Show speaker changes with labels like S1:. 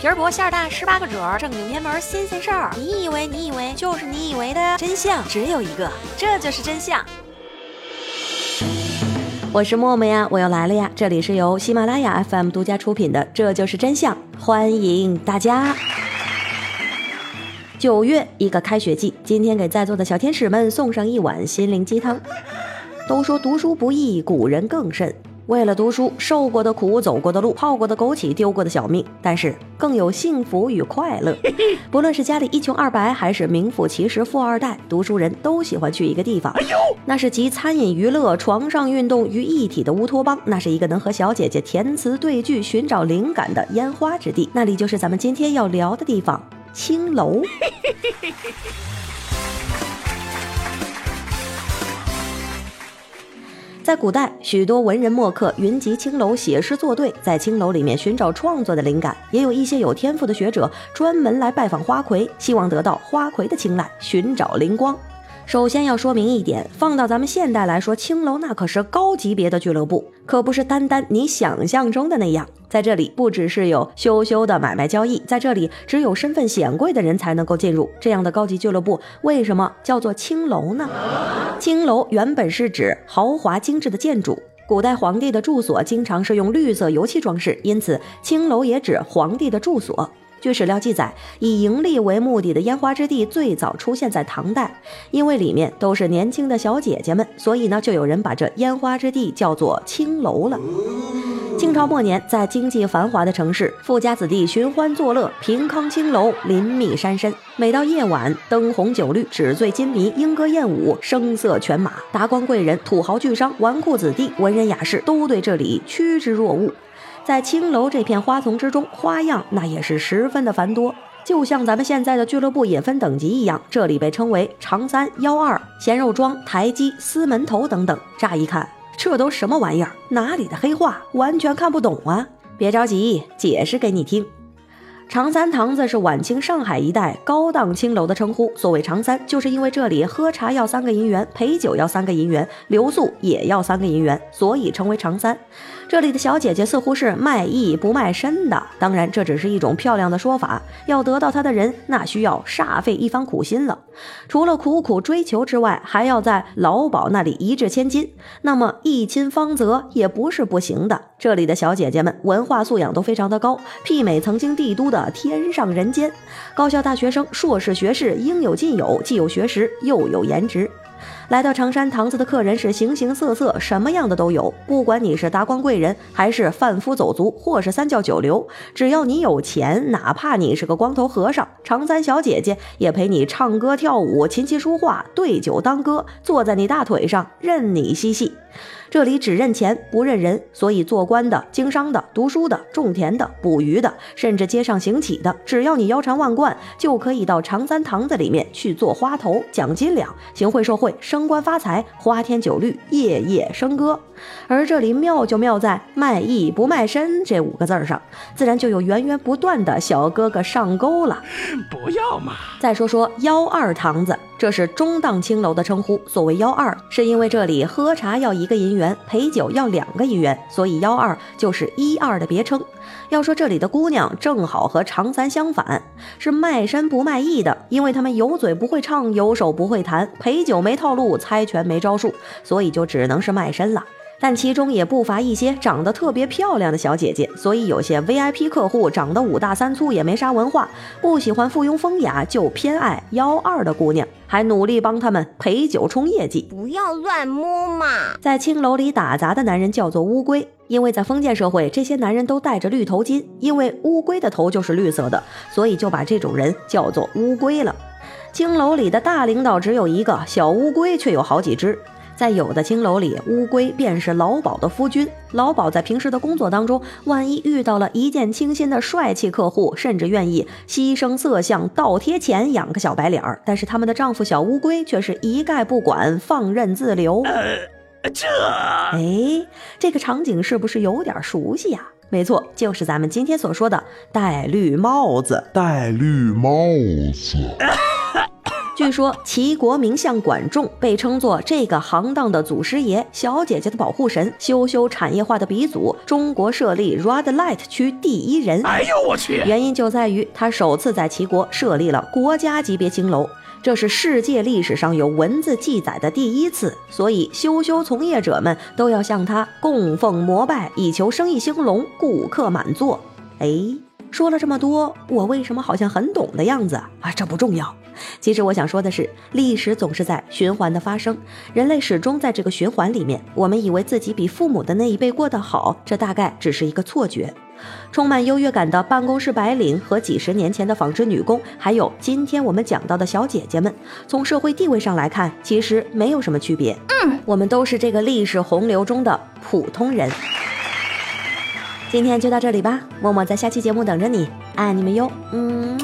S1: 皮儿薄馅儿大，十八个褶儿，正经偏门新鲜事儿。你以为你以为就是你以为的真相只有一个，这就是真相。我是默默呀，我又来了呀！这里是由喜马拉雅 FM 独家出品的《这就是真相》，欢迎大家。九月一个开学季，今天给在座的小天使们送上一碗心灵鸡汤。都说读书不易，古人更甚。为了读书，受过的苦，走过的路，泡过的枸杞，丢过的小命，但是更有幸福与快乐。不论是家里一穷二白，还是名副其实富二代，读书人都喜欢去一个地方，那是集餐饮、娱乐、床上运动于一体的乌托邦，那是一个能和小姐姐填词对句、寻找灵感的烟花之地，那里就是咱们今天要聊的地方——青楼。在古代，许多文人墨客云集青楼写诗作对，在青楼里面寻找创作的灵感；也有一些有天赋的学者专门来拜访花魁，希望得到花魁的青睐，寻找灵光。首先要说明一点，放到咱们现代来说，青楼那可是高级别的俱乐部，可不是单单你想象中的那样。在这里，不只是有羞羞的买卖交易，在这里只有身份显贵的人才能够进入。这样的高级俱乐部为什么叫做青楼呢？青楼原本是指豪华精致的建筑，古代皇帝的住所经常是用绿色油漆装饰，因此青楼也指皇帝的住所。据史料记载，以盈利为目的的烟花之地最早出现在唐代，因为里面都是年轻的小姐姐们，所以呢，就有人把这烟花之地叫做青楼了。清朝末年，在经济繁华的城市，富家子弟寻欢作乐，平康青楼林密山深。每到夜晚，灯红酒绿，纸醉金迷，莺歌燕舞，声色犬马，达官贵人、土豪巨商、纨绔子弟、文人雅士都对这里趋之若鹜。在青楼这片花丛之中，花样那也是十分的繁多，就像咱们现在的俱乐部也分等级一样，这里被称为长三、幺二、咸肉庄、台基、司门头等等。乍一看，这都什么玩意儿？哪里的黑话？完全看不懂啊！别着急，解释给你听。长三堂子是晚清上海一带高档青楼的称呼。所谓长三，就是因为这里喝茶要三个银元，陪酒要三个银元，留宿也要三个银元，所以称为长三。这里的小姐姐似乎是卖艺不卖身的，当然这只是一种漂亮的说法。要得到她的人，那需要煞费一番苦心了。除了苦苦追求之外，还要在老鸨那里一掷千金，那么一亲芳泽也不是不行的。这里的小姐姐们文化素养都非常的高，媲美曾经帝都的天上人间。高校大学生、硕士学士应有尽有，既有学识又有颜值。来到长山堂子的客人是形形色色，什么样的都有。不管你是达官贵人，还是贩夫走卒，或是三教九流，只要你有钱，哪怕你是个光头和尚，长三小姐姐也陪你唱歌跳舞、琴棋书画、对酒当歌，坐在你大腿上任你嬉戏。这里只认钱不认人，所以做官的、经商的、读书的、种田的、捕鱼的，甚至街上行乞的，只要你腰缠万贯，就可以到长三堂子里面去做花头，奖金两，行贿受贿，升官发财，花天酒绿，夜夜笙歌。而这里妙就妙在卖艺不卖身这五个字上，自然就有源源不断的小哥哥上钩了。不要嘛！再说说幺二堂子，这是中档青楼的称呼。所谓幺二，是因为这里喝茶要一个银元，陪酒要两个银元，所以幺二就是一二的别称。要说这里的姑娘，正好和长三相反，是卖身不卖艺的，因为他们有嘴不会唱，有手不会弹，陪酒没套路，猜拳没招数，所以就只能是卖身了。但其中也不乏一些长得特别漂亮的小姐姐，所以有些 VIP 客户长得五大三粗，也没啥文化，不喜欢附庸风雅，就偏爱幺二的姑娘，还努力帮他们陪酒冲业绩。
S2: 不要乱摸嘛！
S1: 在青楼里打杂的男人叫做乌龟，因为在封建社会，这些男人都戴着绿头巾，因为乌龟的头就是绿色的，所以就把这种人叫做乌龟了。青楼里的大领导只有一个，小乌龟却有好几只。在有的青楼里，乌龟便是老鸨的夫君。老鸨在平时的工作当中，万一遇到了一见倾心的帅气客户，甚至愿意牺牲色相，倒贴钱养个小白脸儿。但是他们的丈夫小乌龟却是一概不管，放任自流。这，哎，这个场景是不是有点熟悉呀？没错，就是咱们今天所说的戴绿帽子。
S3: 戴绿帽子。
S1: 据说齐国名相管仲被称作这个行当的祖师爷，小姐姐的保护神，羞羞产业化的鼻祖，中国设立 Red Light 区第一人。哎呦我去！原因就在于他首次在齐国设立了国家级别青楼。这是世界历史上有文字记载的第一次，所以修修从业者们都要向他供奉膜拜，以求生意兴隆，顾客满座。哎，说了这么多，我为什么好像很懂的样子啊？这不重要。其实我想说的是，历史总是在循环的发生，人类始终在这个循环里面。我们以为自己比父母的那一辈过得好，这大概只是一个错觉。充满优越感的办公室白领和几十年前的纺织女工，还有今天我们讲到的小姐姐们，从社会地位上来看，其实没有什么区别。嗯，我们都是这个历史洪流中的普通人。今天就到这里吧，默默在下期节目等着你，爱你们哟。嗯。